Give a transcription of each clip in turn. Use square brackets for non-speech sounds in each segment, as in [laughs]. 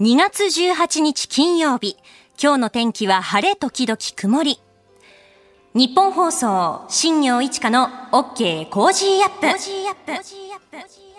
2月18日金曜日。今日の天気は晴れ時々曇り。ニッポン放送、新行市佳の OK Cozy up。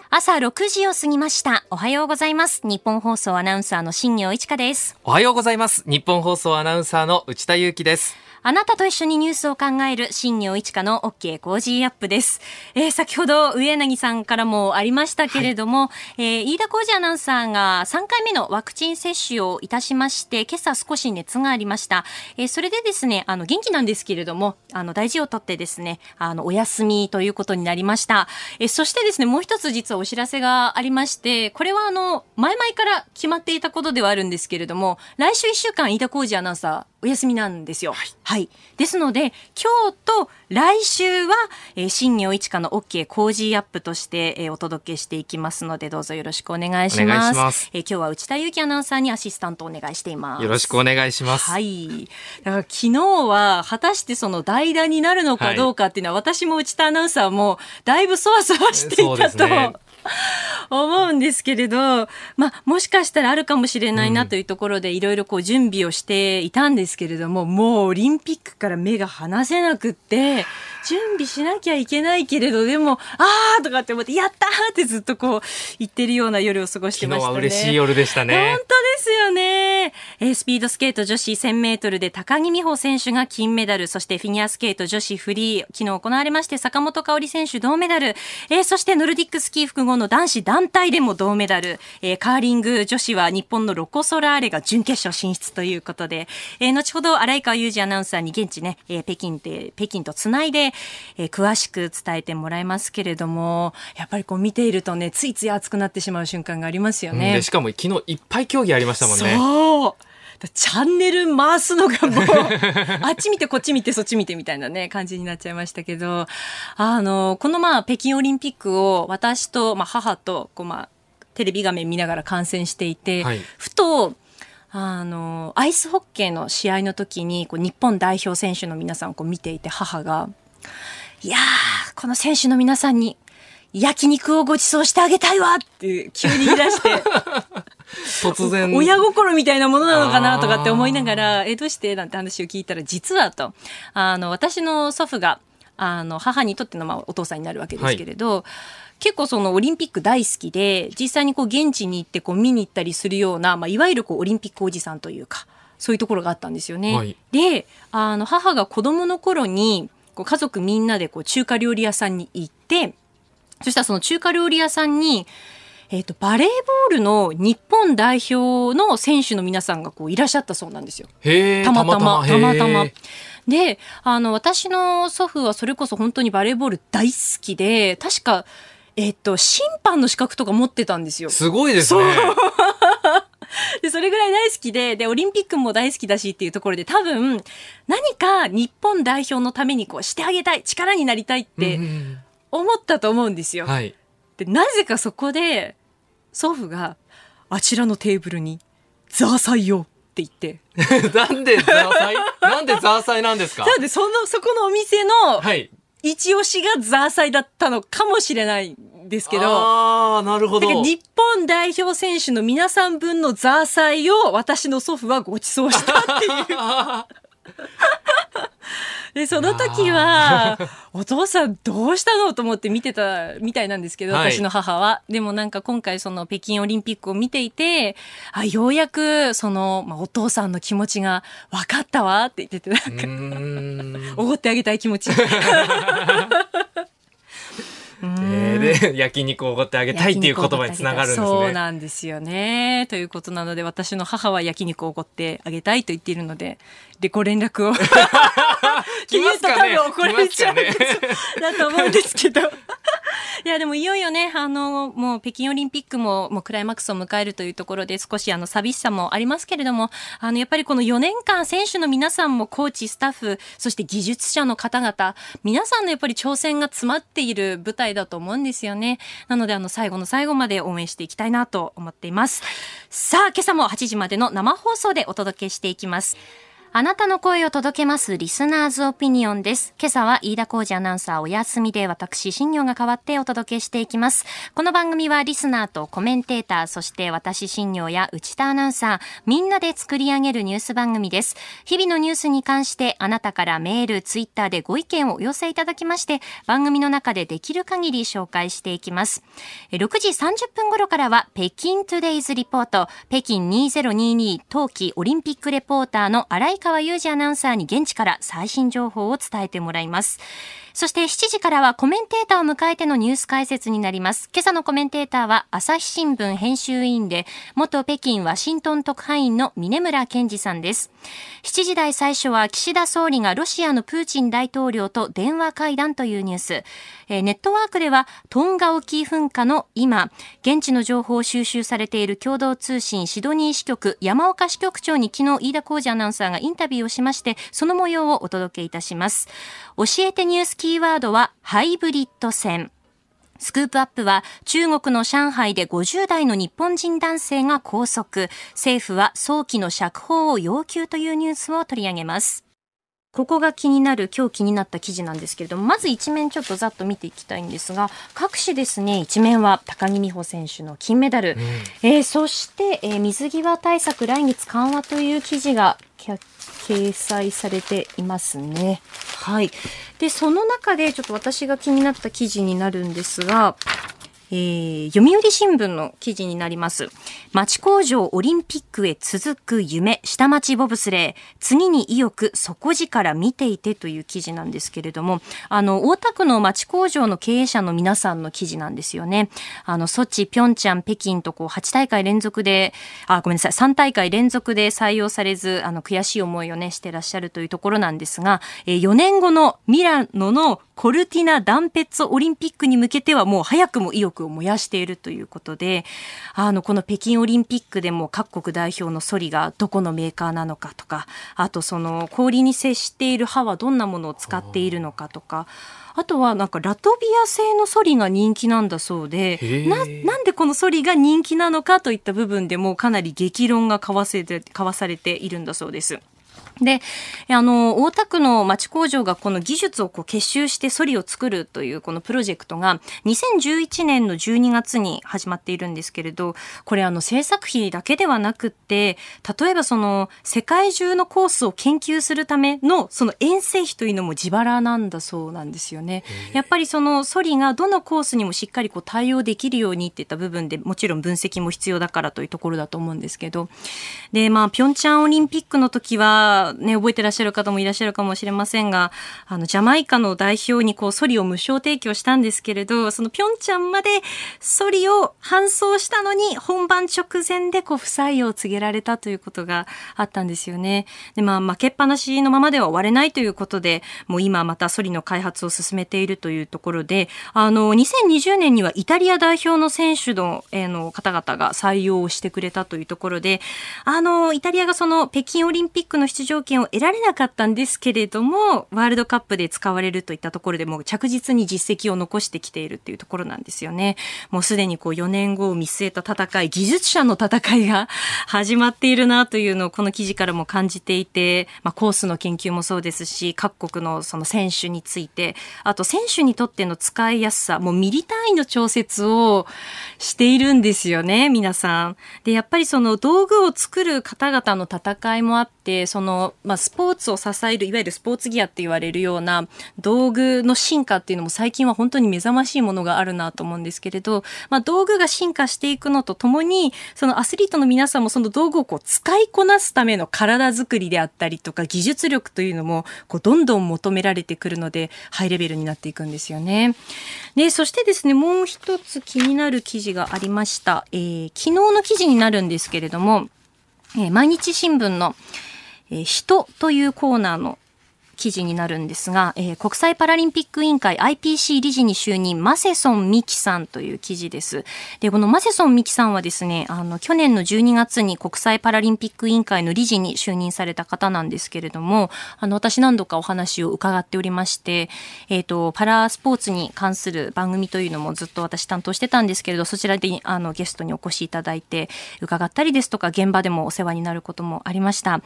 朝6時を過ぎました。おはようございます。ニッポン放送アナウンサーの新行市佳です。おはようございます。ニッポン放送アナウンサーの内田雄基です。あなたと一緒にニュースを考える新業一華の OK コージーアップです。えー先ほど上柳さんからもありましたけれども、えー飯田浩二アナウンサーが3回目のワクチン接種をいたしまして、今朝少し熱がありました。えーそれでですね、あの元気なんですけれども、あの大事をとってですね、あのお休みということになりました。えーそしてですね、もう一つ実はお知らせがありまして、これはあの前々から決まっていたことではあるんですけれども、来週1週間飯田浩二アナウンサーお休みなんですよ。はい。ですので、今日と来週は、えー、新業一華の OK コージーアップとして、えーお届けしていきますので、どうぞよろしくお願いします。ますえー今日は内田雄基アナウンサーにアシスタントをお願いしています。よろしくお願いします。はい。だから昨日は、果たしてその代打になるのかどうかっていうのは、私も内田アナウンサーも、だいぶそわそわしていたと。[laughs] 思うんですけれど、まあ、もしかしたらあるかもしれないなというところで、いろいろこう準備をしていたんですけれども、もうオリンピックから目が離せなくって、準備しなきゃいけないけれど、でも、あーとかって思って、やったーってずっとこう、言ってるような夜を過ごしてましたね。昨日は嬉しい夜でしたね本。当ですよね。えースピードスケート女子1000メートルで高木美帆選手が金メダル、そしてフィギュアスケート女子フリー、昨日行われまして坂本香織選手銅メダル、えーそしてノルディックスキー複合の男子団体でも銅メダル、えーカーリング女子は日本のロコ・ソラーレが準決勝進出ということで、えー後ほど荒井川裕二アナウンサーに現地ね、えー北京で、北京とつないで、えー詳しく伝えてもらいますけれども、やっぱりこう見ているとね、ついつい熱くなってしまう瞬間がありますよね。うんでしかも昨日いっぱい競技ありましたもんね。そう。だチャンネル回すのがもうあっち見てこっち見てそっち見てみたいなね感じになっちゃいましたけど。あのこのまあ北京オリンピックを私と、まあ、母とこう、まあ、テレビ画面見ながら観戦していて、はい。ふとあのアイスホッケーの試合の時にこう日本代表選手の皆さんをこう見ていて母が「いやーこの選手の皆さんに焼肉をご馳走してあげたいわ!」って急に言い出して。[laughs] 突然。親心みたいなものなのかなとかって思いながら、え、どうして？なんて話を聞いたら、実はと、あの、私の祖父が、あの、母にとっての、まあ、お父さんになるわけですけれど、結構そのオリンピック大好きで、実際にこう現地に行ってこう見に行ったりするような、まあ、いわゆるこうオリンピックおじさんというか、そういうところがあったんですよね。はいで、あの、母が子供の頃に、こう家族みんなでこう中華料理屋さんに行って、そしたらその中華料理屋さんに、えっ、と、バレーボールの日本代表の選手の皆さんがこういらっしゃったそうなんですよ。たまたま、たまたま。で、あの、私の祖父はそれこそ本当にバレーボール大好きで、確か、えっ、と、審判の資格とか持ってたんですよ。すごいですね。[laughs] で、それぐらい大好きで、で、オリンピックも大好きだしっていうところで、多分、何か日本代表のためにこうしてあげたい、力になりたいってうん思ったと思うんですよ。はい。で、なぜかそこで、祖父が、あちらのテーブルに、ザーサイをって言って。[laughs] なんでザーサイ？なんでザーサイなんですか？なので、その、そこのお店の、はい。一押しがザーサイだったのかもしれないんですけど、ああ、なるほど。日本代表選手の皆さん分のザーサイを私の祖父はご馳走したっていう。[laughs] [laughs] で、その時は、お父さんどうしたのと思って見てたみたいなんですけど、はい私の母は。でもなんか今回その北京オリンピックを見ていて、あ、ようやくその、まあ、お父さんの気持ちが分かったわって言ってて、なんうか。[laughs] おごってあげたい気持ち。[laughs] えーで、[laughs] 焼肉をおごってあげたいっていう言葉につながるんですそうね。なんですよね。ということなので、私の母は焼肉をおごってあげたいと言っているので、で、ご連絡を。来ますかね言うと多分怒られちゃうねだと思うんですけど。いや、でもいよいよね、あの、もう北京オリンピックも、もうクライマックスを迎えるというところで、少しあの、寂しさもありますけれども、あの、やっぱりこの4年間、選手の皆さんも、コーチ、スタッフ、そして技術者の方々、皆さんのやっぱり挑戦が詰まっている舞台だと思うんですよね。なので、あの、最後の最後まで応援していきたいなと思っています。さあ、今朝も8時までの生放送でお届けしていきます。あなたの声を届けますリスナーズオピニオンです。今朝は飯田浩二アナウンサーお休みで私、新業が代わってお届けしていきます。この番組はリスナーとコメンテーター、そして私、新業や内田アナウンサー、みんなで作り上げるニュース番組です。日々のニュースに関してあなたからメール、ツイッターでご意見をお寄せいただきまして、番組の中でできる限り紹介していきます。6時30分頃からは北京トゥデイズリポート、北京2022冬季オリンピックレポーターの新井川祐二アナウンサーに現地から最新情報を伝えてもらいます。そして7時からはコメンテーターを迎えてのニュース解説になります。今朝のコメンテーターは朝日新聞編集委員で元北京ワシントン特派員の峰村健二さんです。7時台最初は岸田総理がロシアのプーチン大統領と電話会談というニュース。ネットワークではトンガ沖噴火の今、現地の情報を収集されている共同通信シドニー支局山岡支局長に昨日飯田浩二アナウンサーがインタビューをしまして、その模様をお届けいたします。教えてニュースキーワードはハイブリッド戦。スクープアップは中国の上海で50代の日本人男性が拘束。政府は早期の釈放を要求というニュースを取り上げます。ここが気になる、今日気になった記事なんですけれども、まず一面ちょっとざっと見ていきたいんですが、各紙ですね、一面は高木美帆選手の金メダル、うん、えー、そして、えー、水際対策来月緩和という記事が掲載されていますね。はい。で、その中でちょっと私が気になった記事になるんですが、えー、読売新聞の記事になります。町工場オリンピックへ続く夢、下町ボブスレー、次に意欲、底力見ていてという記事なんですけれども、あの、大田区の町工場の経営者の皆さんの記事なんですよね。あの、ソチ、ピョンチャン、北京とこう、8大会連続で、あ、ごめんなさい、3大会連続で採用されず、あの、悔しい思いをね、してらっしゃるというところなんですが、えー、4年後のミラノのコルティナ・ダンペッツォオリンピックに向けてはもう早くも意欲を燃やしているということで、あの、この北京オリンピックでも各国代表のソリがどこのメーカーなのかとか、あとその氷に接している刃はどんなものを使っているのかとか、あとはなんかラトビア製のソリが人気なんだそうでななんでこのソリが人気なのかといった部分でもかなり激論が交わせて交わされているんだそうです。で、あの、大田区の町工場がこの技術をこう結集してソリを作るというこのプロジェクトが2011年の12月に始まっているんですけれど、これあの制作費だけではなくって、例えばその世界中のコースを研究するためのその遠征費というのも自腹なんだそうなんですよね。やっぱりそのソリがどのコースにもしっかりこう対応できるようにっていった部分でもちろん分析も必要だからというところだと思うんですけど、で、まあ、ピョンチャンオリンピックの時は、ね、覚えてらっしゃる方もいらっしゃるかもしれませんが、あの、ジャマイカの代表にこう、ソリを無償提供したんですけれど、そのピョンチャンまでソリを搬送したのに、本番直前でこう、不採用を告げられたということがあったんですよね。で、まあ、負けっぱなしのままでは終われないということで、もう今またソリの開発を進めているというところで、あの、2020年にはイタリア代表の選手の、えー、の方々が採用をしてくれたというところで、あの、イタリアがその北京オリンピックの出場権を得られなかったんですけれども、ワールドカップで使われるといったところでも着実に実績を残してきているっていうところなんですよね。もうすでにこう4年後を見据えた戦い、技術者の戦いが始まっているなというのをこの記事からも感じていて、まあ、コースの研究もそうですし、各国のその選手について、あと選手にとっての使いやすさ、もうミリ単位の調節をしているんですよね、皆さん。で、やっぱりその道具を作る方々の戦いもあって、その、まあ、スポーツを支える、いわゆるスポーツギアって言われるような道具の進化っていうのも最近は本当に目覚ましいものがあるなと思うんですけれど、まあ、道具が進化していくのとともに、そのアスリートの皆さんもその道具をこう使いこなすための体づくりであったりとか技術力というのもこうどんどん求められてくるので、ハイレベルになっていくんですよね。で、そしてですね、もう一つ気になる記事がありました。えー、昨日の記事になるんですけれども、えー、毎日新聞の、え、人というコーナーの記事になるんですが、えー、国際パラリンピック委員会 IPC 理事に就任、マセソン・ミキさんという記事です。で、このマセソン・ミキさんはですね、あの、去年の12月に国際パラリンピック委員会の理事に就任された方なんですけれども、あの、私何度かお話を伺っておりまして、えっ、ー、と、パラスポーツに関する番組というのもずっと私担当してたんですけれど、そちらであのゲストにお越しいただいて伺ったりですとか、現場でもお世話になることもありました。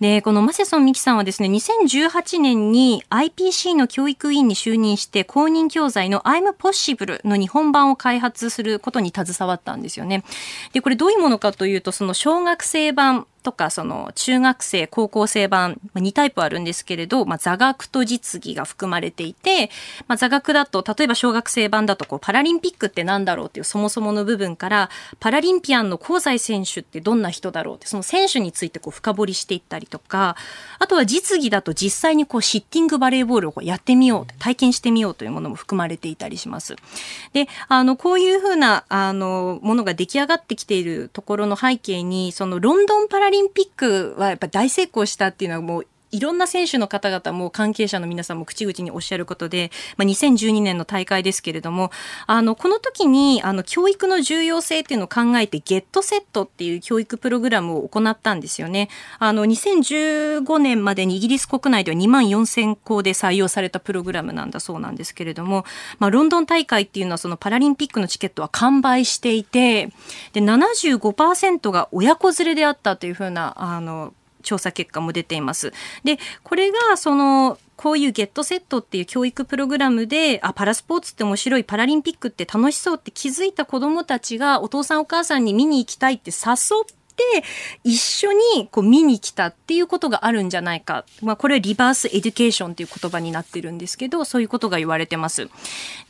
で、このマセソン・ミキさんはですね、2018年に IPC の教育委員に就任して公認教材の I'm Possible の日本版を開発することに携わったんですよね。で、これどういうものかというと、その小学生版とか、その中学生、高校生版、2タイプあるんですけれど、まあ、座学と実技が含まれていて、まあ、座学だと、例えば小学生版だと、こう、パラリンピックって何だろうっていうそもそもの部分から、パラリンピアンの香西選手ってどんな人だろうって、その選手についてこう深掘りしていったりとか、あとは実技だと実際にこう、シッティングバレーボールをやってみよう、体験してみようというものも含まれていたりします。で、あの、こういうふうな、あの、ものが出来上がってきているところの背景に、そのロンドンパラリンピックはやっぱ大成功したっていうのはもういろんな選手の方々も関係者の皆さんも口々におっしゃることで、まあ、2012年の大会ですけれども、あの、この時に、あの、教育の重要性っていうのを考えて、ゲットセットっていう教育プログラムを行ったんですよね。あの、2015年までにイギリス国内では2万4000校で採用されたプログラムなんだそうなんですけれども、まあ、ロンドン大会っていうのはそのパラリンピックのチケットは完売していて、で、75%が親子連れであったというふうな、あの、調査結果も出ています。で、これがそのこういうゲットセットっていう教育プログラムで、あ、パラスポーツって面白い、パラリンピックって楽しそうって気づいた子供たちがお父さんお母さんに見に行きたいって誘って一緒にこう見に来たっていうことがあるんじゃないか。まあこれはリバースエデュケーションっていう言葉になってるんですけど、そういうことが言われてます。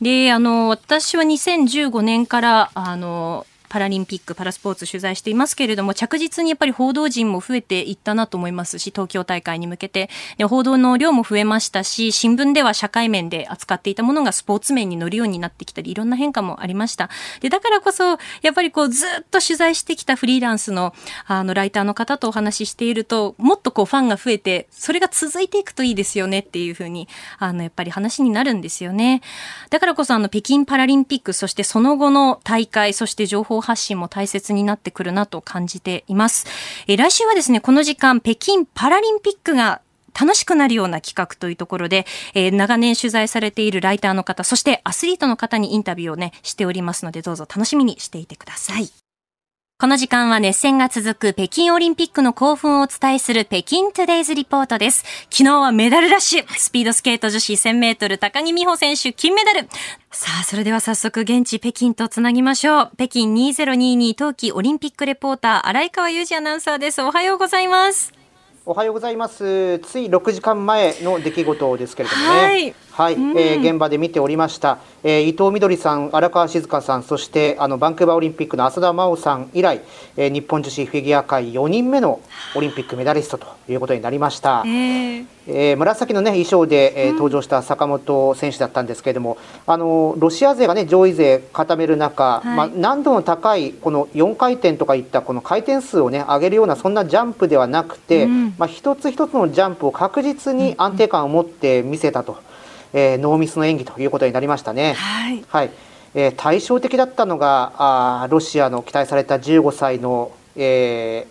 で、あの、私は2015年から、あの、パラリンピック、パラスポーツ取材していますけれども、着実にやっぱり報道陣も増えていったなと思いますし、東京大会に向けて。で報道の量も増えましたし、新聞では社会面で扱っていたものがスポーツ面に乗るようになってきたり、いろんな変化もありました。で、だからこそ、やっぱりこう、ずっと取材してきたフリーランスの、あの、ライターの方とお話ししていると、もっとこう、ファンが増えて、それが続いていくといいですよねっていうふうに、あの、やっぱり話になるんですよね。だからこそ、あの、北京パラリンピック、そしてその後の大会、そして情報発信も大切になってくるなと感じています。え来週はですね、この時間、北京パラリンピックが楽しくなるような企画というところで、えー、長年取材されているライターの方、そしてアスリートの方にインタビューをね、しておりますので、どうぞ楽しみにしていてください。この時間は熱戦が続く北京オリンピックの興奮をお伝えする北京トゥデイズリポートです。昨日はメダルラッシュ。スピードスケート女子1000メートル高木美帆選手金メダル。さあ、それでは早速現地北京とつなぎましょう。北京2022冬季オリンピックレポーター、荒井川裕二アナウンサーです。おはようございます。おはようございます。つい6時間前の出来事ですけれどもね。はい、はい、うん、えー、現場で見ておりました。えー、伊藤みどりさん、荒川静香さん、そしてあのバンクーバーオリンピックの浅田真央さん以来、えー、日本女子フィギュア界4人目のオリンピックメダリストということになりました。えー、えー、紫のね衣装で、えー、登場した坂本選手だったんですけれども、あのロシア勢がね上位勢固める中、はい、まあ難度の高いこの4回転とかいったこの回転数をね上げるようなそんなジャンプではなくて、うん、まあ一つ一つのジャンプを確実に安定感を持って見せたと。えー、ノーミスの演技ということになりましたね。はい、はい、えー、対照的だったのがあロシアの期待された15歳の、え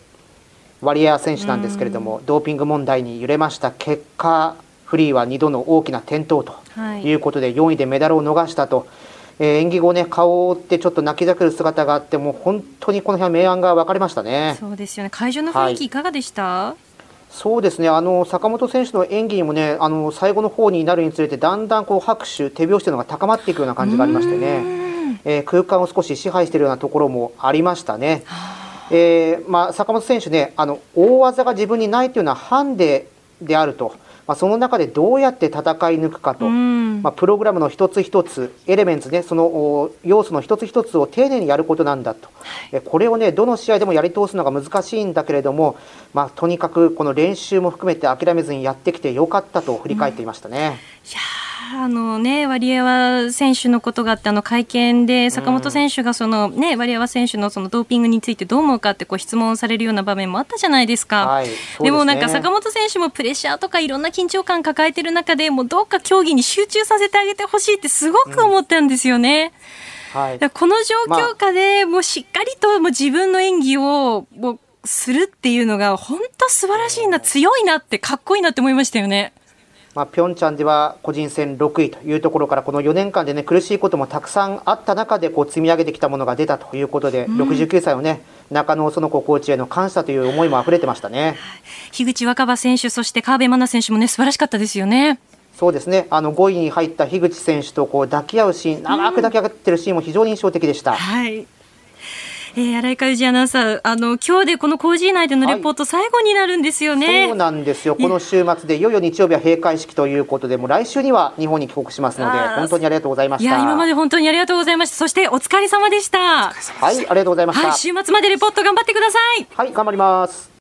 ー、ワリエワ選手なんですけれども、ドーピング問題に揺れました。結果フリーは2度の大きな転倒とい。うことで、4位でメダルを逃したと。えー、演技後ね顔を覆ってちょっと泣きじゃくる姿があってもう本当にこの辺は明暗が分かれましたね。そうですよね。会場の雰囲気いかがでした、はいそうですね。あの坂本選手の演技にもねあの最後の方になるにつれてだんだんこう拍手手拍子というのが高まっていくような感じがありましてね、えー、空間を少し支配しているようなところもありましたね。えーまあ、坂本選手ねあの大技が自分にないというのはハンデであるとまあ、その中でどうやって戦い抜くかと、まあ、プログラムの一つ一つエレメンツねその要素の一つ一つを丁寧にやることなんだと、はい、これをねどの試合でもやり通すのが難しいんだけれども、まあ、とにかくこの練習も含めて諦めずにやってきてよかったと振り返っていましたね。うんあのね、ワリエワ選手のことがあって、あの会見で坂本選手がそのね、ワリエワ選手のそのドーピングについてどう思うかってこう質問されるような場面もあったじゃないですか。はい、でね、でもなんか坂本選手もプレッシャーとかいろんな緊張感抱えてる中で、もうどうか競技に集中させてあげてほしいってすごく思ったんですよね。うん、はい、この状況下でもうしっかりともう自分の演技をもうするっていうのが本当素晴らしいな、強いなってかっこいいなって思いましたよね。まあ、ピョンチャンでは個人戦6位というところからこの4年間で、ね、苦しいこともたくさんあった中でこう積み上げてきたものが出たということで、うん、69歳の、ね、中野園子コーチへの感謝という思いも溢れてましたね。樋口新葉選手、そして川辺真奈選手も、ね、素晴らしかったですよね。そうですね。あの5位に入った樋口選手とこう抱き合うシーン、長く抱き合ってるシーンも非常に印象的でした。うん、はいえー、新井かゆじアナウンサー、あの今日でこの工事内でのレポート、最後になるんですよね、そうなんですよ、この週末でいよいよ日曜日は閉会式ということで、もう来週には日本に帰国しますので、本当にありがとうございました。いや、今まで本当にありがとうございました。そしてお疲れ様でした。はい、ありがとうございました。はい、週末までレポート頑張ってください。はい、頑張ります。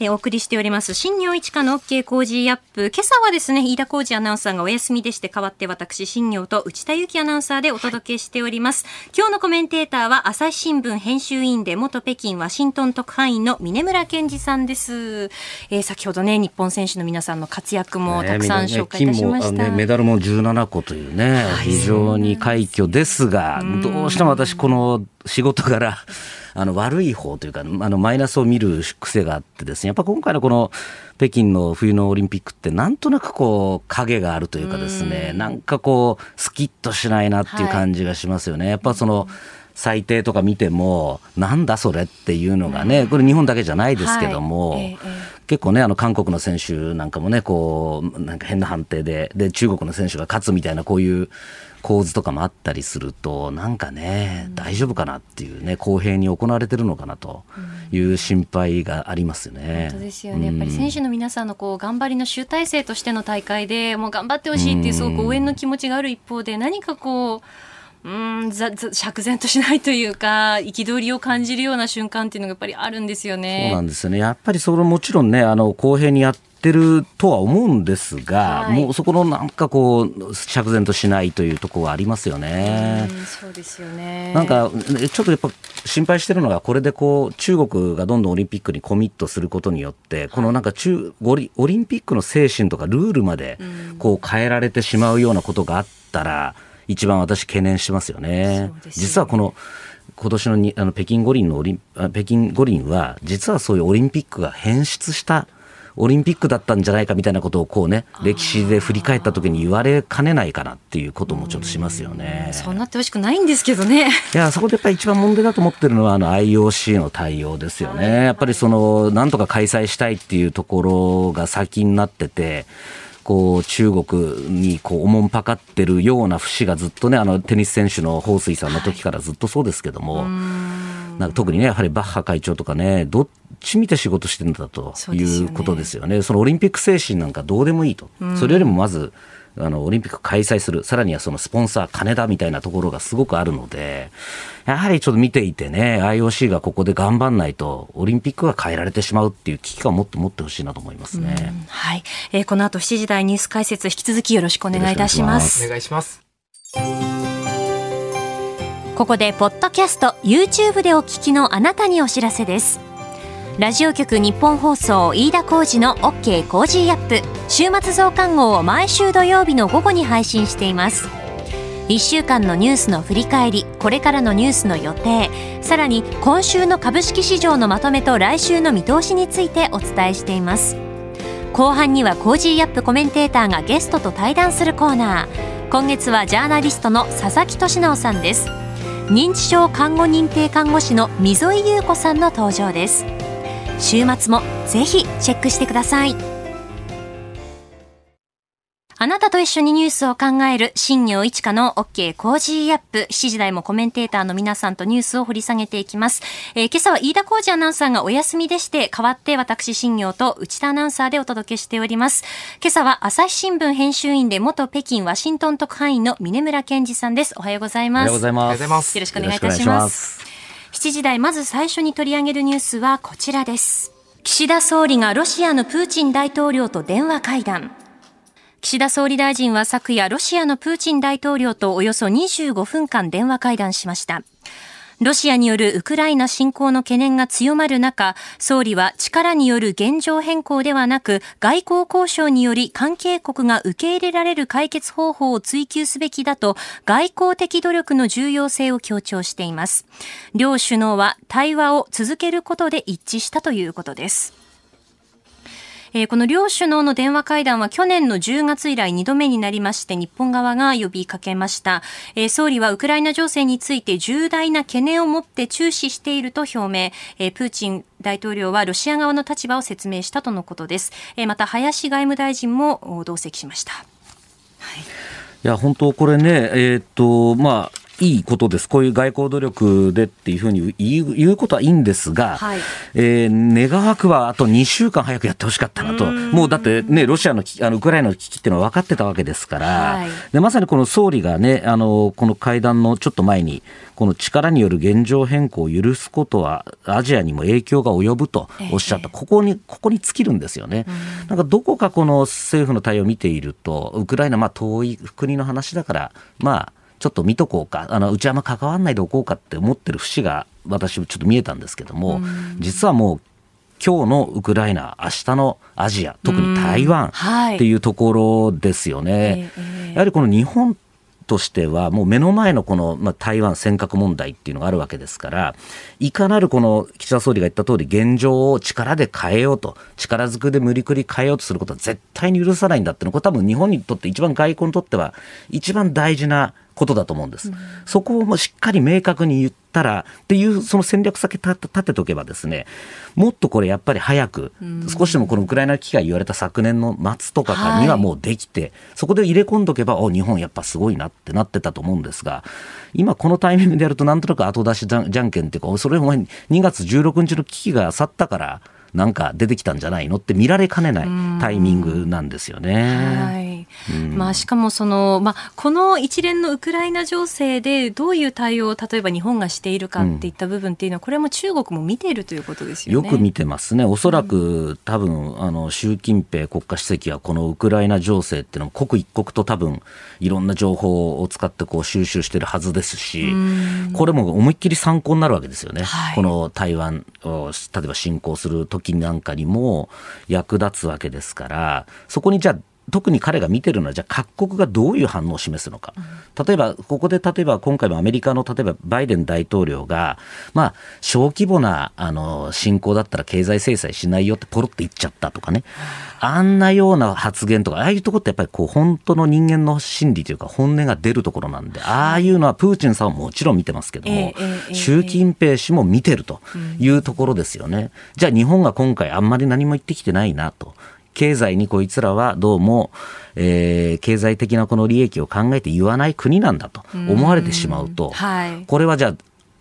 えお送りしております、新業一課の OK 工事アップ。今朝はですね、飯田浩二アナウンサーがお休みでして、代わって私、新業と内田由紀アナウンサーでお届けしております。はい、今日のコメンテーターは、朝日新聞編集員で、元北京ワシントン特派員の峰村健二さんです。えー、先ほどね、日本選手の皆さんの活躍もたくさん紹介いたしました。ね、メダルも17個というね、はい、非常に快挙ですが、どうしても私、この仕事柄、あの悪い方というか、あのマイナスを見る癖があってですね、やっぱ今回のこの北京の冬のオリンピックってなんとなくこう影があるというかですね、なんかこうスキッとしないなっていう感じがしますよね。はい、やっぱその、最低とか見ても、なんだそれっていうのがね、これ日本だけじゃないですけども、はい。ええ、結構ね、あの韓国の選手なんかもね、こう、なんか変な判定で、で、中国の選手が勝つみたいな、こういう構図とかもあったりするとなんかね、うん、大丈夫かなっていうね公平に行われてるのかなという心配がありますよね。本当ですよね、やっぱり選手の皆さんのこう頑張りの集大成としての大会でもう頑張ってほしいっていうすごく応援の気持ちがある一方で何かこううんざざ釈然としないというか憤りを感じるような瞬間っていうのがやっぱりあるんですよね。そうなんですよねやっぱりそれもちろんねあの公平にやっってるとは思うんですが、はい、もうそこのなんかこう釈然としないというところはありますよね。うそうですよね。なんかちょっとやっぱ心配してるのがこれでこう中国がどんどんオリンピックにコミットすることによって、このなんか中オリオリンピックの精神とかルールまでこう変えられてしまうようなことがあったら、一番私懸念しますよね。実はこの今年のにあの北京五輪のオリ北京五輪は実はそういうオリンピックが変質したオリンピックだったんじゃないかみたいなことをこうね、歴史で振り返った時に言われかねないかなっていうこともちょっとしますよね。そうなってほしくないんですけどね。いや、そこでやっぱり一番問題だと思ってるのは、あの IOC の対応ですよね。やっぱりその、なんとか開催したいっていうところが先になってて、こう中国にこうおもんぱかってるような節がずっとねあのテニス選手の彭帥さんの時からずっとそうですけども、なんか特にねやはりバッハ会長とかねどっち見て仕事してるんだということですよね。そのオリンピック精神なんかどうでもいいと、それよりもまずあのオリンピック開催するさらにはそのスポンサー金だみたいなところがすごくあるのでやはりちょっと見ていてね、IOC がここで頑張んないと、オリンピックが変えられてしまうっていう危機感をもっと持ってほしいなと思いますね。はい、えー、この後7時台ニュース解説、引き続きよろしくお願いいたします。お願いします。ここで、ポッドキャスト、YouTube でお聞きのあなたにお知らせです。ラジオ局日本放送飯田浩二の OK コージーアップ。週末増刊号を毎週土曜日の午後に配信しています。1週間のニュースの振り返りこれからのニュースの予定。さらに今週の株式市場のまとめと来週の見通しについてお伝えしています。後半には Cozy up コメンテーターがゲストと対談するコーナー。今月はジャーナリストの佐々木俊尚さんです。認知症看護認定看護師の溝井優子さんの登場です。週末もぜひチェックしてくださいあなたと一緒にニュースを考える新業一華の OK コージーアップ。7時台もコメンテーターの皆さんとニュースを掘り下げていきます。えー、今朝は飯田浩司アナウンサーがお休みでして、代わって私新行と内田アナウンサーでお届けしております。今朝は朝日新聞編集委員で元北京ワシントン特派員の峯村健司さんです。おはようございます。おはようございます。よろしくお願いいたします。7時台、まず最初に取り上げるニュースはこちらです。岸田総理がロシアのプーチン大統領と電話会談。岸田総理大臣は昨夜、ロシアのプーチン大統領とおよそ25分間電話会談しました。ロシアによるウクライナ侵攻の懸念が強まる中、総理は力による現状変更ではなく、外交交渉により関係国が受け入れられる解決方法を追求すべきだと、外交的努力の重要性を強調しています。両首脳は対話を続けることで一致したということです。えー、この両首脳の電話会談は去年の10月以来2度目になりまして、日本側が呼びかけました。えー、総理はウクライナ情勢について重大な懸念を持って注視していると表明、えー、プーチン大統領はロシア側の立場を説明したとのことです。えー、また、林外務大臣も同席しました。はい、いや、本当これね、えー、っと、まあ、いいことです、こういう外交努力でっていうふうに言う言うことはいいんですが、はい、えー、願わくはあと2週間早くやってほしかったなと、もうだってね、ロシアのあのウクライナの危機っていうのは分かってたわけですから、はい、でまさにこの総理がね、あのこの会談のちょっと前に、この力による現状変更を許すことは、アジアにも影響が及ぶとおっしゃった、ここに、ここに尽きるんですよね。なんかどこかこの政府の対応を見ていると、ウクライナ、まあ遠い国の話だから、まあ、ちょっと見とこうか、あのうちはあんま関わんないでおこうかって思ってる節が私ちょっと見えたんですけども、実はもう今日のウクライナ、明日のアジア、特に台湾っていうところですよね。やはりこの日本としては、もう目の前のこの、まあ、台湾尖閣問題っていうのがあるわけですから、いかなるこの岸田総理が言った通り、現状を力で変えようと、力ずくで無理くり変えようとすることは絶対に許さないんだっていうのこれ多分日本にとって一番外交にとっては一番大事なことだと思うんです。そこをもしっかり明確に言ったらっていうその戦略先立てとけばですねもっとこれやっぱり早く、少しでもこのウクライナ危機が言われた昨年の末とかにはもうできて、はい、そこで入れ込んどけばお日本やっぱすごいなってなってたと思うんですが今このタイミングでやるとなんとなく後出しじゃんけんっていうかそれお前2月16日の危機が去ったからなんか出てきたんじゃないのって見られかねないタイミングなんですよね。はいまあ、しかもその、まあ、この一連のウクライナ情勢でどういう対応を例えば日本がしているかっていった部分っていうのは、これも中国も見ているということですよね。よく見てますね。おそらく、多分あの習近平国家主席はこのウクライナ情勢っていうのを刻一刻と多分いろんな情報を使ってこう収集してるはずですし、これも思いっきり参考になるわけですよね。はい、この台湾を例えば侵攻する時なんかにも役立つわけですから、そこにじゃあ特に彼が見てるのは、じゃあ各国がどういう反応を示すのか。例えば、ここで例えば今回もアメリカの例えばバイデン大統領が、まあ、小規模な、あの、侵攻だったら経済制裁しないよってポロって言っちゃったとかね。あんなような発言とか、ああいうとこってやっぱりこう、本当の人間の心理というか本音が出るところなんで、ああいうのはプーチンさんはもちろん見てますけども、習近平氏も見てるというところですよね。じゃあ日本が今回あんまり何も言ってきてないなと。経済にこいつらはどうも、えー、経済的なこの利益を考えて言わない国なんだと思われてしまうと、はい、これはじゃあ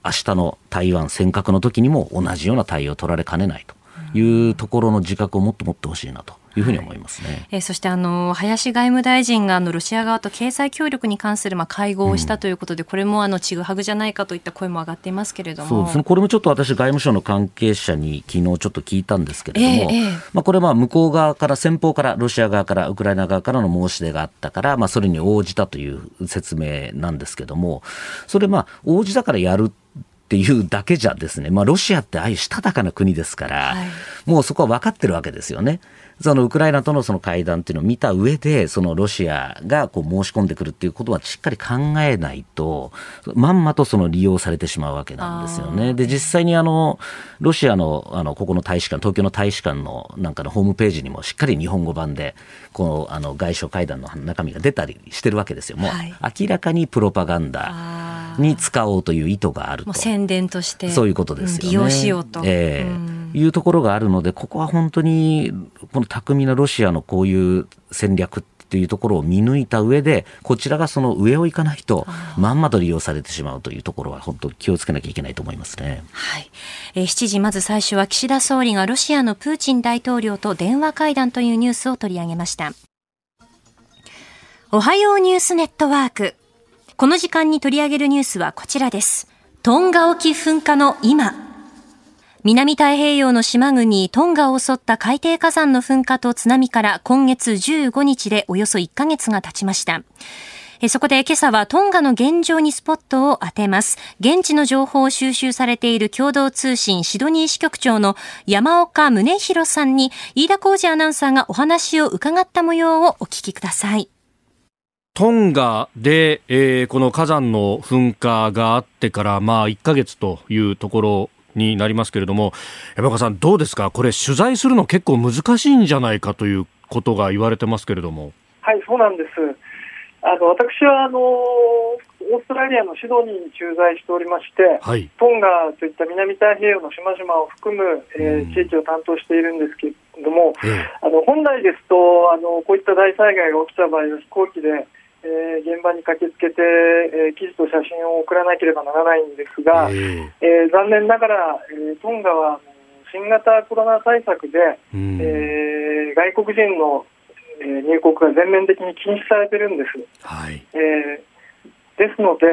明日の台湾尖閣の時にも同じような対応を取られかねないというところの自覚をもっと持ってほしいなと。いうふうに思いますね。はい、えー、そしてあの林外務大臣があのロシア側と経済協力に関するまあ会合をしたということで、うん、これもあのちぐはぐじゃないかといった声も上がっていますけれども、そうですね。これもちょっと私外務省の関係者に昨日ちょっと聞いたんですけれども、えーえー、まあこれは向こう側から先方からロシア側からウクライナ側からの申し出があったから、まあそれに応じたという説明なんですけども、それまあ応じたからやるっていうだけじゃですね、まあ、ロシアってああいうしたたかな国ですから、はい、もうそこは分かってるわけですよね。そのウクライナとのその会談っていうのを見た上で、そのロシアがこう申し込んでくるっていうことはしっかり考えないと、まんまとその利用されてしまうわけなんですよね。で、実際にあの、ロシアの、あの、ここの大使館、東京の大使館のなんかのホームページにもしっかり日本語版で、この、あの、外相会談の中身が出たりしてるわけですよ。もう、明らかにプロパガンダに使おうという意図があると。宣伝として。そういうことですよね。利用しようと。ええーいうところがあるので、ここは本当に、この巧みなロシアのこういう戦略っていうところを見抜いた上で、こちらがその上を行かないと、まんまと利用されてしまうというところは、本当気をつけなきゃいけないと思いますね。はい。えー、7時、まず最初は岸田総理がロシアのプーチン大統領と電話会談というニュースを取り上げました。おはようニュースネットワーク。この時間に取り上げるニュースはこちらです。トンガ沖噴火の今。南太平洋の島国トンガを襲った海底火山の噴火と津波から今月15日でおよそ1ヶ月が経ちました。そこで今朝はトンガの現状にスポットを当てます。現地の情報を収集されている共同通信シドニー支局長の山岡宗弘さんに飯田浩二アナウンサーがお話を伺った模様をお聞きください。トンガで、えー、この火山の噴火があってから、まあ、1ヶ月というところになりますけれども、山岡さん、どうですか、これ、取材するの結構難しいんじゃないかということが言われてますけれども。はい、そうなんです。あの私はあのオーストラリアのシドニーに駐在しておりまして、はい、トンガといった南太平洋の島々を含む、えー、地域を担当しているんですけれども、あの本来ですとあのこういった大災害が起きた場合は飛行機でえー、現場に駆けつけて、えー、記事と写真を送らなければならないんですが、えー、えー、残念ながら、えー、トンガは新型コロナ対策で、うん、えー、外国人の、えー、入国が全面的に禁止されてるんです。はい。えー、ですので、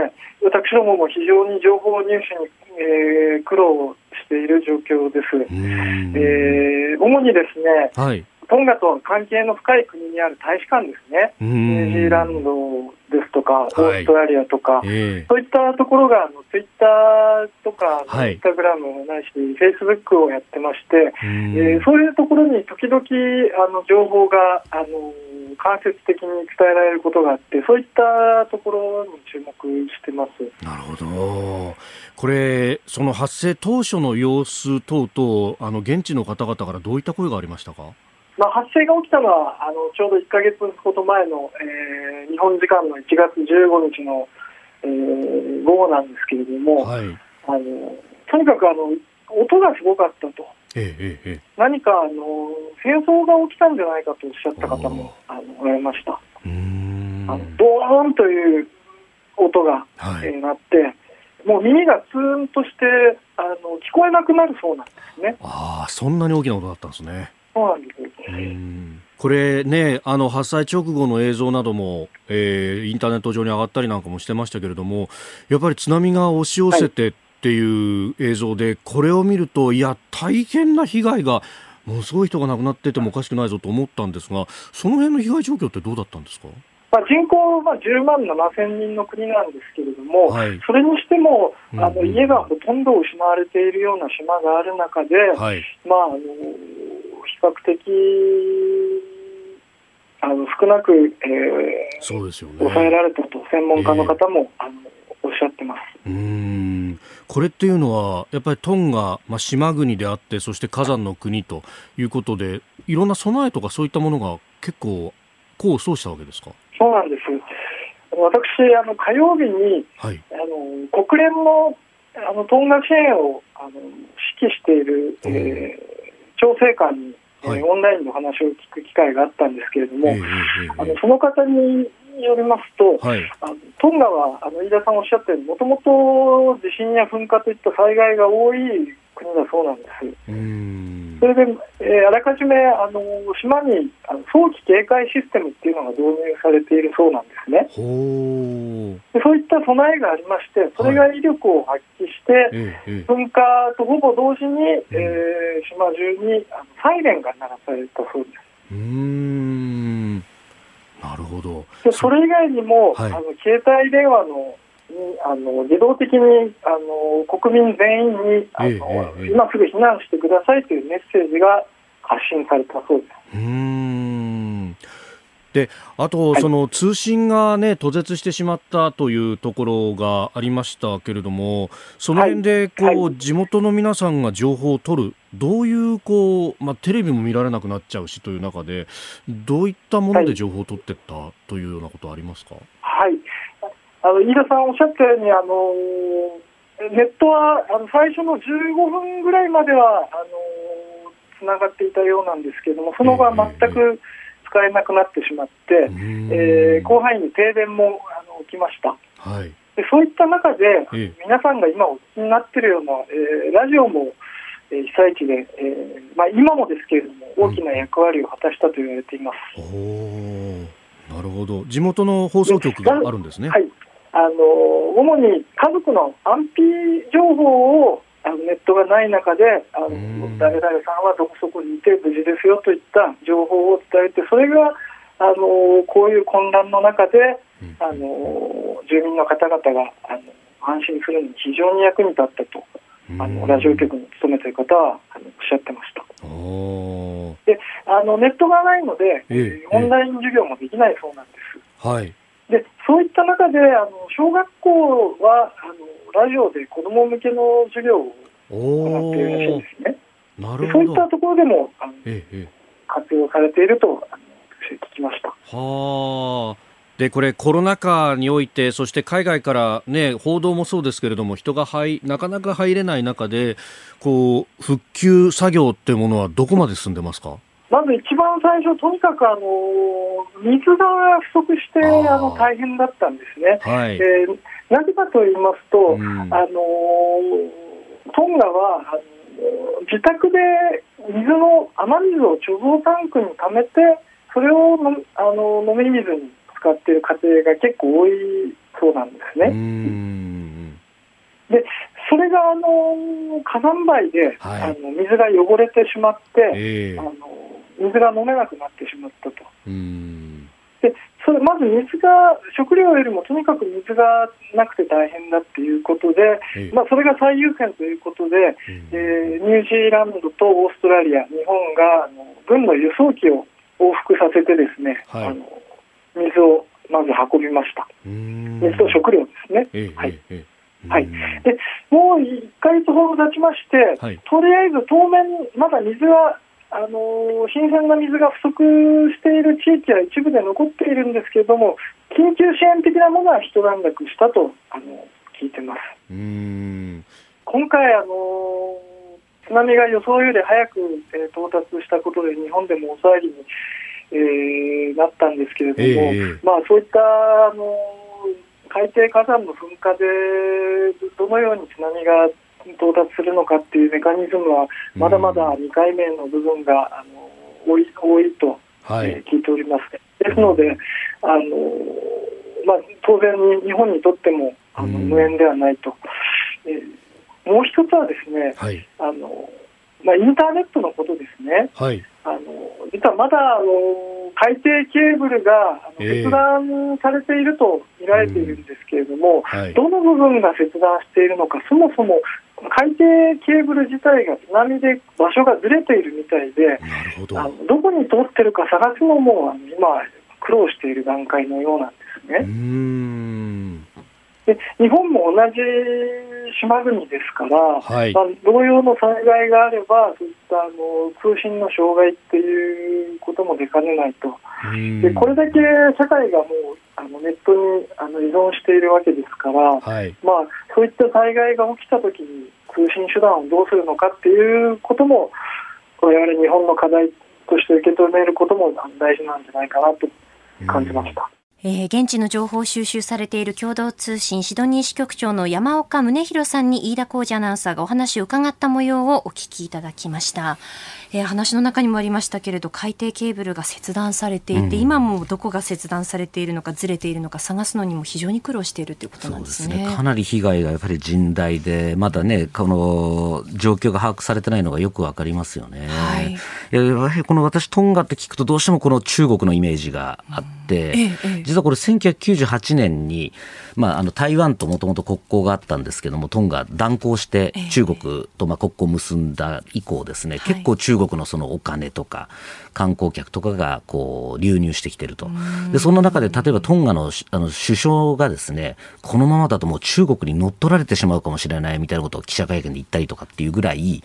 私どもも非常に情報入手に、えー、苦労している状況です。えー、主にですね、はいトンガと関係の深い国にある大使館ですね、ニュージーランドですとか、オーストラリアとか、はいえ。ー、そういったところがあのツイッターとか、インスタグラムないし、フェイスブックをやってまして、えー、そういうところに時々あの情報があの間接的に伝えられることがあって、そういったところに注目してます。なるほど、これ、その発生当初の様子等々、あの現地の方々からどういった声がありましたか？まあ、発生が起きたのはあのちょうど1か月ほど前の、えー、日本時間の1月15日の、えー、午後なんですけれども、はい、あのとにかくあの音がすごかったと、えええ、何かあの戦争が起きたんじゃないかとおっしゃった方もあのおられました。あのドーンという音が、はい、えー、鳴ってもう耳がツーンとしてあの聞こえなくなるそうなんですね。ああ、そんなに大きな音だったんですね。そうなんです。これね、あの発災直後の映像なども、えー、インターネット上に上がったりなんかもしてましたけれども、やっぱり津波が押し寄せてっていう映像で、はい、これを見ると、いや、大変な被害が、ものすごい人が亡くなっててもおかしくないぞと思ったんですが、その辺の被害状況ってどうだったんですか？まあ、人口は10万7千人の国なんですけれども、はい、それにしても、あの家がほとんど失われているような島がある中で、はい、まあ、あの較的あの少なく、えー、そうですよね、抑えられたと専門家の方も、えー、あのおっしゃってます。うんこれっていうのはやっぱりトンガ、まあ、島国であってそして火山の国ということでいろんな備えとかそういったものが結構功を奏したわけですか？そうなんです。私あの火曜日に、はい、あの国連のあのトンガ支援をあの指揮している、えー、調整官にはい、オンラインの話を聞く機会があったんですけれども、えーえー、あのその方によりますと、はい、あのトンガはあの飯田さんおっしゃったようにもともと地震や噴火といった災害が多い国だそうなんです。それで、えー、あらかじめあの島にあの早期警戒システムっていうのが導入されているそうなんですね。でそういった備えがありまして、それが威力を発揮して、はい、噴火とほぼ同時に、えー、島中にあのサイレンが鳴らされたそうです。うん。なるほど。でそれ以外にも、はい、あの携帯電話のあの自動的にあの国民全員にあの、ええ今すぐ避難してくださいというメッセージが発信されたそうです。うん。であと、その通信が、ね、途絶してしまったというところがありましたけれども、その辺でこう、はい。はい、地元の皆さんが情報を取る、どういうこう、まあ、テレビも見られなくなっちゃうしという中で、どういったもので情報を取っていったというようなことはありますか？はいあの飯田さんおっしゃったように、あのネットはあの最初の15分ぐらいまではあのつながっていたようなんですけれども、その後は全く使えなくなってしまって、えー、広範囲に停電もあの起きました。はい。でそういった中で、皆さんが今お聞きになっているような、えー、ラジオも、えー、被災地で、えーまあ、今もですけれども、大きな役割を果たしたと言われています。うん、なるほど、地元の放送局があるんですね。はい、あの主に家族の安否情報をあのネットがない中であの誰々さんはどこそこにいて無事ですよといった情報を伝えてそれがあのこういう混乱の中であの住民の方々があの安心するのに非常に役に立ったとあのラジオ局に勤めている方はあのおっしゃってました。であのネットがないので、ええ、オンライン授業もできないそうなんです。はい、でそういった中であの小学校はあのラジオで子ども向けの授業を行っているらしいんですね。なるほど。そういったところでもあの、え、活用されていると聞きました。はあ。でこれ、コロナ禍において、そして海外から、ね、報道もそうですけれども、人が入なかなか入れない中で、こう復旧作業っていうものは、どこまで進んでますか？まず一番最初、とにかくあの水が不足してあの大変だったんですね。はい、えー、なぜかと言いますと、うん、あのトンガはあの自宅で水の雨水を貯蔵タンクに溜めて、それをあの飲み水に使っている家庭が結構多いそうなんですね。でそれがあの火山灰で、はい、あの水が汚れてしまって、えー、あの水が飲めなくなってしまったと。でそれまず水が食料よりもとにかく水がなくて大変だっていうことで、えー、まあ、それが最優先ということで、えー、ニュージーランドとオーストラリア、日本があの軍の輸送機を往復させてですね、はい、あの水をまず運びました。水と食料ですね。えはい。えはい、でもう1か月ほど経ちまして、はい、とりあえず当面、まだ水が、あのー、新鮮な水が不足している地域は一部で残っているんですけれども、緊急支援的なものは一段落したと、あの聞いてます。今回、あのー、津波が予想より早く、えー、到達したことで、日本でも大騒ぎにえー、なったんですけれども、えー、まあ、そういったあの海底火山の噴火でどのように津波が到達するのかっていうメカニズムはまだまだ2回目の部分が、あの多い多いと、はい、えー、聞いております。ですので、あのまあ、当然に日本にとってもあの無縁ではないと、えー、もう一つはですね、はい、あのまあ、インターネットのことですね。はい。あの実はまだあの海底ケーブルが切断されていると見られているんですけれども、えーはい、どの部分が切断しているのか、そもそも海底ケーブル自体が津波で場所がずれているみたいで、あのどこに通ってるか探すのも今、苦労している段階のようなんですね。で日本も同じ島国ですから、はい、まあ、同様の災害があれば、そういったあの通信の障害っていうことも出かねないと、でこれだけ社会がもうあのネットにあの依存しているわけですから、はい、まあ、そういった災害が起きたときに通信手段をどうするのかっていうことも、我々日本の課題として受け止めることも大事なんじゃないかなと感じました。えー、現地の情報を収集されている共同通信シドニー支局長の山岡宗弘さんに飯田浩二アナウンサーがお話を伺った模様をお聞きいただきました。えー、話の中にもありましたけれど海底ケーブルが切断されていて、うん、今もどこが切断されているのかずれているのか探すのにも非常に苦労しているということなんですね、ね、かなり被害がやっぱり甚大でまだねこの状況が把握されてないのがよくわかりますよね。はい、この私トンガって聞くとどうしてもこの中国のイメージがあって、うんええ、実はこれ1998年に、まあ、あの台湾ともともと国交があったんですけどもトンガ断交して中国とまあ国交を結んだ以降ですね、結構中国国のそのお金とか観光客とかがこう流入してきてると。で、そんな中で例えばトンガのあの首相がですね、このままだともう中国に乗っ取られてしまうかもしれないみたいなことを記者会見で言ったりとかっていうぐらい、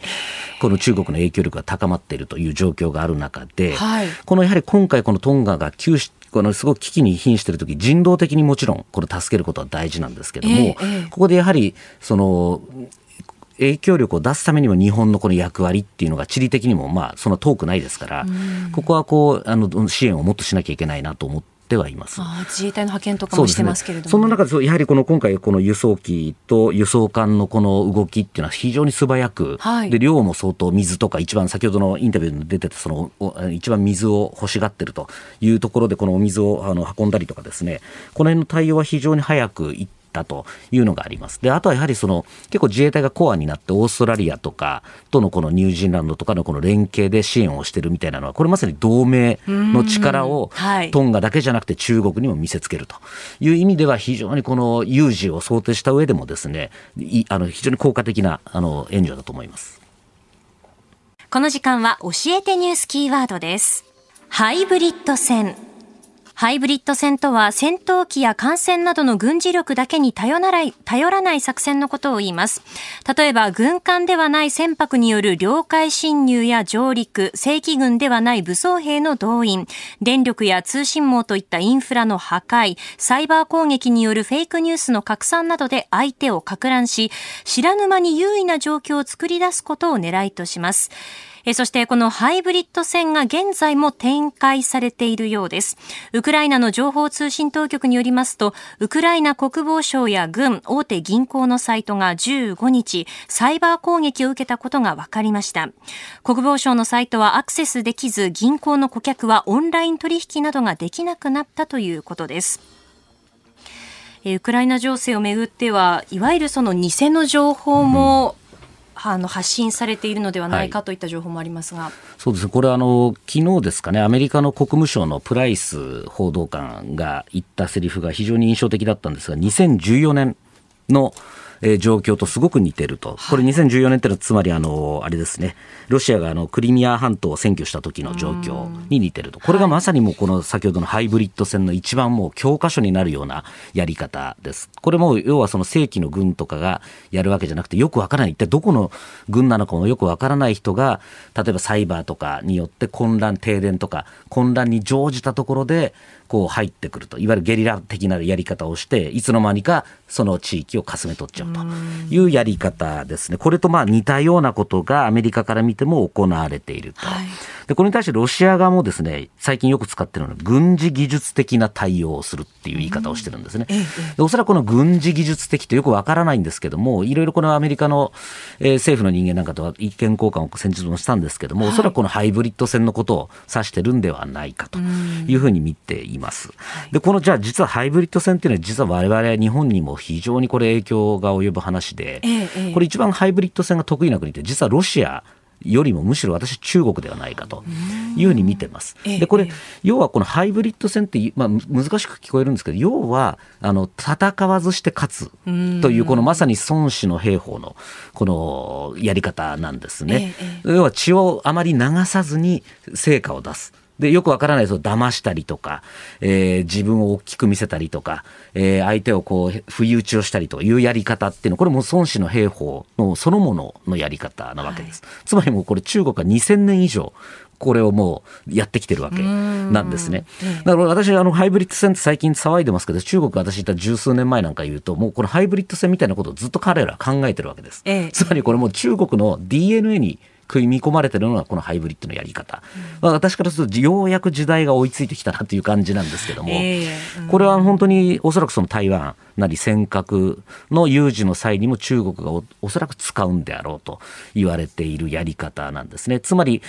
この中国の影響力が高まっているという状況がある中で、はい、このやはり今回このトンガが休止このすごく危機に瀕しているとき、人道的にもちろん、これ助けることは大事なんですけども、えー、ここでやはり、その、影響力を出すためにも日本のこの役割っていうのが地理的にもまあそんな遠くないですから、ここはこうあの支援をもっとしなきゃいけないなと思って。はいます。自衛隊の派遣とかもしてますけれども、そ、ね,、の中でやはりこの今回この輸送機と輸送艦のこの動きっていうのは非常に素早く、はい、で量も相当水とか一番先ほどのインタビューに出てたその一番水を欲しがってるというところでこのお水をあの運んだりとかですね。この辺の対応は非常に早くいっっかというのがあります。で、あとはやはりその、結構自衛隊がコアになってオーストラリアとかとのこのニュージーランドとかのこの連携で支援をしてるみたいなのは、これまさに同盟の力をトンガだけじゃなくて中国にも見せつけるという意味では非常にこの有事を想定した上でもですね、あの非常に効果的なあの援助だと思います。この時間は教えてニュースキーワードです。ハイブリッド戦。ハイブリッド戦とは戦闘機や艦船などの軍事力だけに頼らない頼らない作戦のことを言います。例えば軍艦ではない船舶による領海侵入や上陸、正規軍ではない武装兵の動員、電力や通信網といったインフラの破壊、サイバー攻撃によるフェイクニュースの拡散などで相手を撹乱し、知らぬ間に優位な状況を作り出すことを狙いとします。えそしてこのハイブリッド戦が現在も展開されているようです。ウクライナの情報通信当局によりますと、ウクライナ国防省や軍、大手銀行のサイトが15日、サイバー攻撃を受けたことが分かりました。国防省のサイトはアクセスできず、銀行の顧客はオンライン取引などができなくなったということです。ウクライナ情勢をめぐっては、いわゆるその偽の情報もあの発信されているのではないかといった情報もありますが、はい、そうです。これあの、昨日ですかね、アメリカの国務省のプライス報道官が言ったセリフが非常に印象的だったんですが、2014年のえー、状況とすごく似てると、これ2014年ってのはつまりあのあれですね、ロシアがあのクリミア半島を占拠した時の状況に似てると、これがまさにもうこの先ほどのハイブリッド戦の一番もう教科書になるようなやり方です。これも要はその正規の軍とかがやるわけじゃなくて、よくわからない、一体どこの軍なのかもよくわからない人が、例えばサイバーとかによって混乱、停電とか混乱に乗じたところで、こう入ってくると、いわゆるゲリラ的なやり方をして、いつの間にかその地域をかすめ取っちゃうというやり方ですね。これとまあ似たようなことがアメリカから見ても行われていると。はい、で、これに対してロシア側もですね、最近よく使ってるのは軍事技術的な対応をするっていう言い方をしてるんですね。でおそらくこの軍事技術的とよくわからないんですけども、いろいろこのアメリカの、えー、政府の人間なんかとは意見交換を先日もしたんですけども、はい、おそらくこのハイブリッド戦のことを指してるんではないかというふうに見ています。で、このじゃあ実はハイブリッド戦っていうのは実は我々日本にも非常にこれ影響が及ぶ話で、これ一番ハイブリッド戦が得意な国って実はロシアよりもむしろ私中国ではないかというふうに見てます。でこれ要はこのハイブリッド戦って、まあ、難しく聞こえるんですけど要はあの戦わずして勝つというこのまさに孫子の兵法のこのやり方なんですね。要は血をあまり流さずに成果を出す。で、よくわからないと騙したりとか、えー、自分を大きく見せたりとか、えー、相手をこう、不意打ちをしたりというやり方っていうのは、これも孫子の兵法のそのもののやり方なわけです。はい、つまりもうこれ中国は2000年以上、これをもうやってきてるわけなんですね。だから私、あの、ハイブリッド戦って最近騒いでますけど、中国私いた十数年前なんか言うと、もうこのハイブリッド戦みたいなことをずっと彼ら考えてるわけです。ええ、つまりこれもう中国の DNA に組み込まれてるのがこのハイブリッドのやり方、まあ、私からするとようやく時代が追いついてきたなという感じなんですけども、これは本当におそらくその台湾なり尖閣の有事の際にも中国がおそらく使うんであろうと言われているやり方なんですね。つまり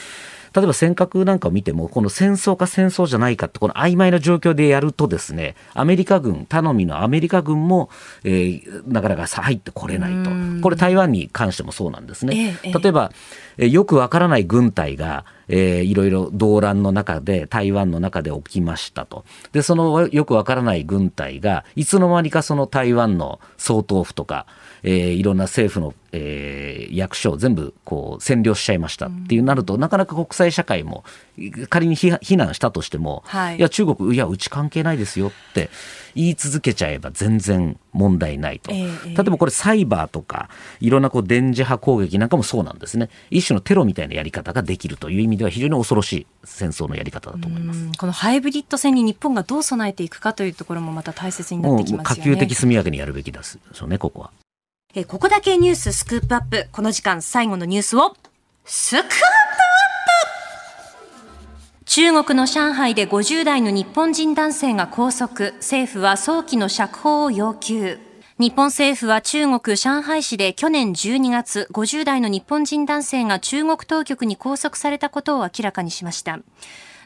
例えば尖閣なんかを見ても、この戦争か戦争じゃないかって、この曖昧な状況でやるとですね、アメリカ軍、頼みのアメリカ軍も、えー、なかなか入ってこれないと。これ台湾に関してもそうなんですね。例えば、えー、よくわからない軍隊が、えー、いろいろ動乱の中で、台湾の中で起きましたと。で、そのよくわからない軍隊が、いつの間にかその台湾の総統府とか、えー、いろんな政府の、えー、役所を全部こう占領しちゃいました。っていうなると、なかなか国際社会も仮に非難したとしても、はい、いや中国いやうち関係ないですよって言い続けちゃえば全然問題ないと、えー、例えばこれサイバーとかいろんなこう電磁波攻撃なんかもそうなんですね。一種のテロみたいなやり方ができるという意味では非常に恐ろしい戦争のやり方だと思います。このハイブリッド戦に日本がどう備えていくかというところもまた大切になってきますよね。可及的速やかにやるべきですよねここはえここだけニューススクープアップ。この時間最後のニュースを、スクープアップ中国の上海で50代の日本人男性が拘束。政府は早期の釈放を要求。日本政府は中国上海市で去年12月、50代の日本人男性が中国当局に拘束されたことを明らかにしました。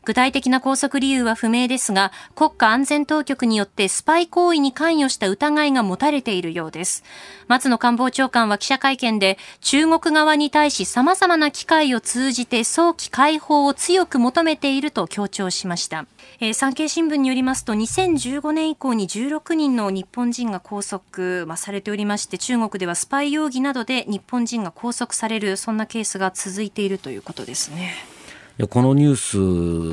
具体的な拘束理由は不明ですが、国家安全当局によってスパイ行為に関与した疑いが持たれているようです。松野官房長官は記者会見で、中国側に対し様々な機会を通じて早期解放を強く求めていると強調しました。えー、産経新聞によりますと2015年以降に16人の日本人が拘束、まあ、されておりまして中国ではスパイ容疑などで日本人が拘束されるそんなケースが続いているということですね。このニュース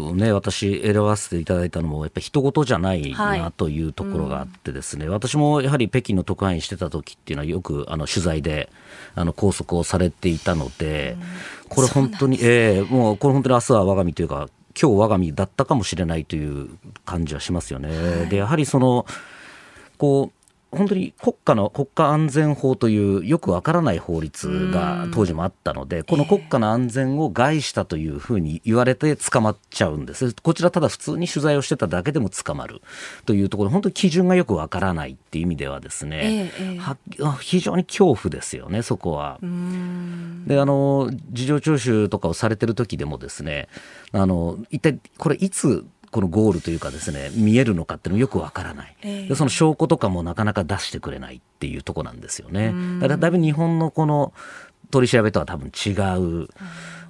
をね、私選ばせていただいたのも、やっぱり人事じゃないなというところがあってですね、はいうん、私もやはり北京の特派員してた時っていうのはよくあの取材であの拘束をされていたので、うん、これ本当に、ええー、もうこれ本当に明日は我が身というか、今日我が身だったかもしれないという感じはしますよね。はい、でやはりそのこう本当に国家の国家安全法というよくわからない法律が当時もあったので、この国家の安全を害したというふうに言われて捕まっちゃうんです。こちらただ普通に取材をしてただけでも捕まるというところ、本当に基準がよくわからないっていう意味ではですね、えー、非常に恐怖ですよね、そこは。で、あの、事情聴取とかをされてる時でもですね、あの、一体これいつこのゴールというかですね見えるのかっていうのよくわからない、えー、その証拠とかもなかなか出してくれないっていうとこなんですよね。だからだいぶ日本のこの取り調べとは多分違う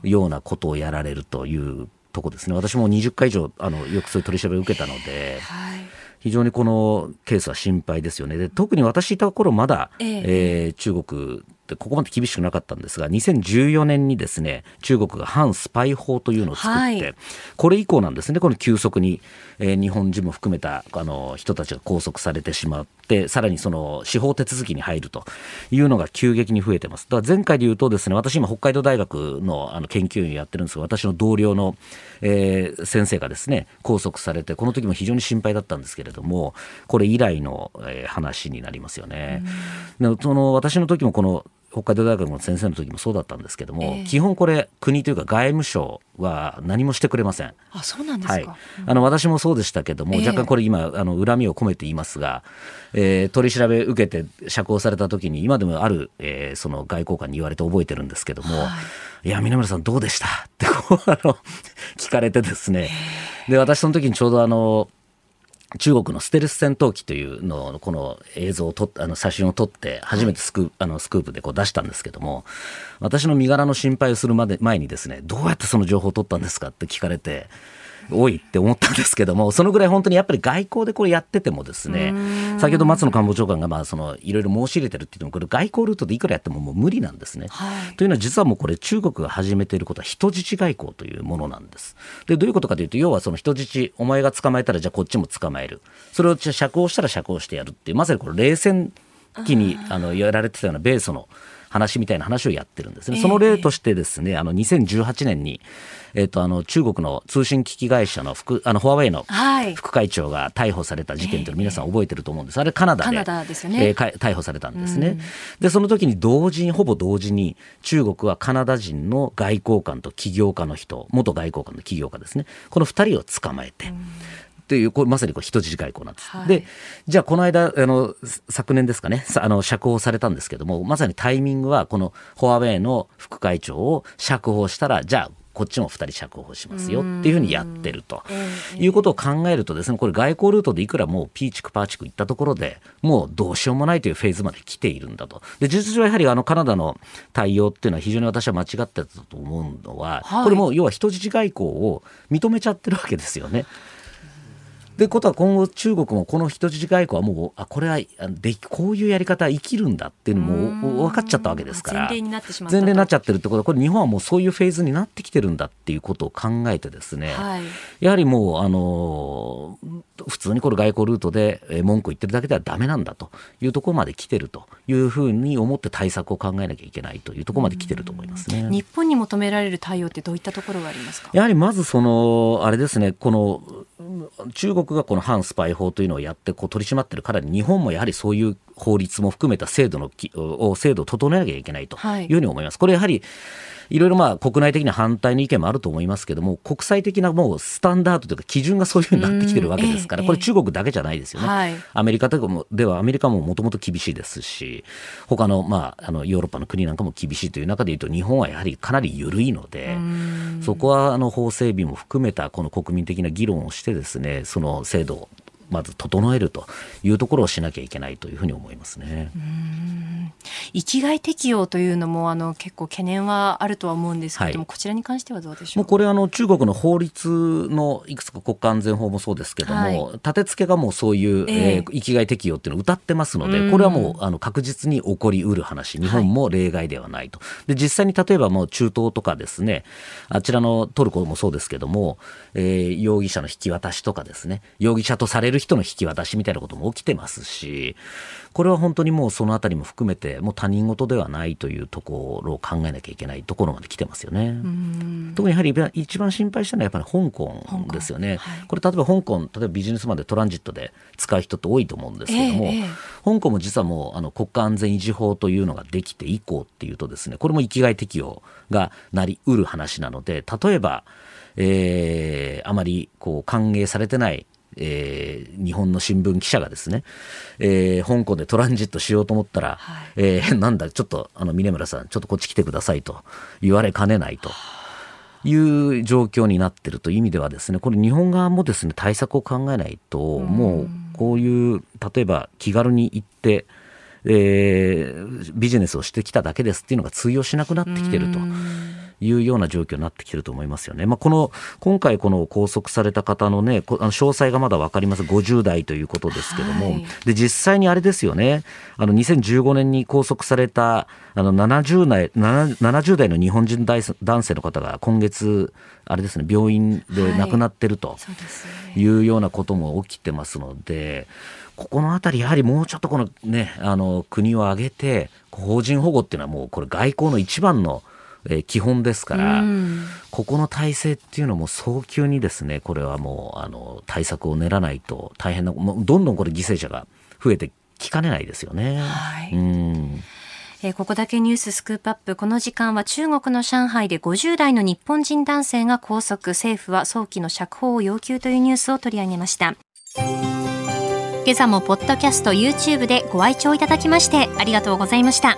ようなことをやられるというとこですね。私も20回以上あのよくそういう取り調べを受けたので、はい、非常にこのケースは心配ですよね。で特に私いた頃まだ、えー、えー、中国ってここまで厳しくなかったんですが2014年にですね中国が反スパイ法というのを作って、はい、これ以降なんですね。この急速に、えー、日本人も含めたあの人たちが拘束されてしまってさらにその司法手続きに入るというのが急激に増えてます。だから前回で言うとですね私今北海道大学のあの研究員やってるんですが私の同僚の、えー、先生がですね拘束されてこの時も非常に心配だったんですけれどもこれ以来の、えー、話になりますよね。その私の時もこの北海道大学の先生の時もそうだったんですけども、えー、基本これ国というか外務省は何もしてくれません。あそうなんですか、はい、あの私もそうでしたけども、若干これ今あの恨みを込めて言いますが、えー、取り調べ受けて釈放された時に今でもある、えー、その外交官に言われて覚えてるんですけども、はい、いや南村さんどうでした？ってこうあの聞かれてですね、で私その時にちょうどあの中国のステルス戦闘機というのをこの映像を撮あの写真を撮って初めてスク,、はい、あのスクープでこう出したんですけども私の身柄の心配をするまで前にですねどうやってその情報を取ったんですかって聞かれて多いって思ったんですけども、そのぐらい本当にやっぱり外交でこれやっててもですね、先ほど松野官房長官がまあそのいろいろ申し入れてるって言っても、これ外交ルートでいくらやってももう無理なんですね。はい、というのは実はもうこれ中国が始めていることは人質外交というものなんです。で、どういうことかというと、要はその人質、お前が捕まえたらじゃあこっちも捕まえる。それを釈放したら釈放してやるっていう、まさにこれ冷戦期にあのやられてたような米ソの話みたいな話をやってるんですね。その例としてですね、あの2018年に、えっ、ー、とあの中国の通信機器会社の副あのフォアウェイの副会長が逮捕された事件というの皆さん覚えてると思うんです。あれカナダでカナね、えー、逮捕されたんですね。でその時に同時にほぼ同時に中国はカナダ人の外交官と起業家の人元外交官の起業家ですねこの2人を捕まえて。という、これまさにこう人質外交なんです。はい、で、じゃあこの間、あの、昨年ですかね、あの、釈放されたんですけども、まさにタイミングは、このフォアウェイの副会長を釈放したら、じゃあ、こっちも2人釈放しますよっていうふうにやってると。いうことを考えるとですねこれ外交ルートでいくらもうピーチクパーチク行ったところでもうどうしようもないというフェーズまで来ているんだと。で事実上やはりあのカナダの対応っていうのは非常に私は間違ってたと思うのは、これも要は人質外交を認めちゃってるわけですよね。ということは今後中国もこの人質外交はもうあこれはでこういうやり方生きるんだっていうのも分かっちゃったわけですから。前例になってしまった前例になっちゃってるってことはこれ日本はもうそういうフェーズになってきてるんだっていうことを考えてですね、はい、やはりもうあの普通にこれ外交ルートで文句言ってるだけではだめなんだというところまで来てるというふうに思って対策を考えなきゃいけないというところまで来てると思いますね日本に求められる対応ってどういったところがありますか？やはりまずそのあれですねこの中国がこの反スパイ法というのをやってこう取り締まってるからに日本もやはりそういう法律も含めた制度のを制度を整えなきゃいけないというふうに思います。これやはりいろいろまあ国内的な反対の意見もあると思いますけども、国際的なもうスタンダードというか基準がそういうふうになってきてるわけですから、これ中国だけじゃないですよね。アメリカとかもではアメリカももともと厳しいですし、他のまああのヨーロッパの国なんかも厳しいという中でいうと、日本はやはりかなり緩いので、そこはあの法整備も含めたこの国民的な議論をしてですね、その制度をまず整えるというところをしなきゃいけないというふうに思いますね。域外適用というのもあの結構懸念はあるとは思うんですけれども、はい、こちらに関してはどうでしょう？もうこれあの中国の法律のいくつか国家安全法もそうですけども、はい、立て付けがもうそういう、えー、域外適用っていうのを謳ってますので、これはもうあの確実に起こりうる話。日本も例外ではないと。で実際に例えばもう中東とかですねあちらのトルコもそうですけども、えー、容疑者の引き渡しとかですね容疑者とされる人の引き渡しみたいなことも起きてますしこれは本当にもうそのあたりも含めて、もう他人事ではないというところを考えなきゃいけないところまで来てますよね。特にやはり一番心配したのはやっぱり香港ですよね。はい、これ例えば香港、例えばビジネスマンでトランジットで使う人って多いと思うんですけども、えー、香港も実はもうあの国家安全維持法というのができて以降っていうとですね、これも域外適用がなりうる話なので、例えば、えー、あまりこう歓迎されてないえー、日本の新聞記者がですね、えー、香港でトランジットしようと思ったら、はい、えー、なんだ、ちょっと、あの、峰村さん、ちょっとこっち来てくださいと言われかねないと。いう状況になっているという意味ではですね、これ日本側もですね、対策を考えないと、もうこういう、例えば気軽に行って、えー、ビジネスをしてきただけですっていうのが通用しなくなってきてると。いうような状況になってきてると思いますよね。まあ、この、今回この拘束された方のね、あの詳細がまだ分かります。50代ということですけども、はい、で、実際にあれですよね、あの、2015年に拘束された、あの、70代、70代の日本人男性の方が今月、あれですね、病院で亡くなってるというようなことも起きてますので、ここのあたり、やはりもうちょっとこのね、あの、国を挙げて、法人保護っていうのはもうこれ外交の一番のえー、基本ですから、ここの体制っていうのも早急にですね、これはもう、あの、対策を練らないと大変な、もうどんどんこれ犠牲者が増えてきかねないですよね。はい、うんえー、ここだけニューススクープアップ。この時間は中国の上海で50代の日本人男性が拘束、政府は早期の釈放を要求というニュースを取り上げました。今朝もポッドキャスト YouTube でご愛聴いただきましてありがとうございました。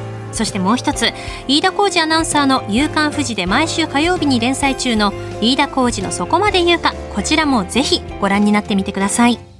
そしてもう一つ飯田浩二アナウンサーの「夕刊富士」で毎週火曜日に連載中の飯田浩二の「そこまで言うか」こちらもぜひご覧になってみてください。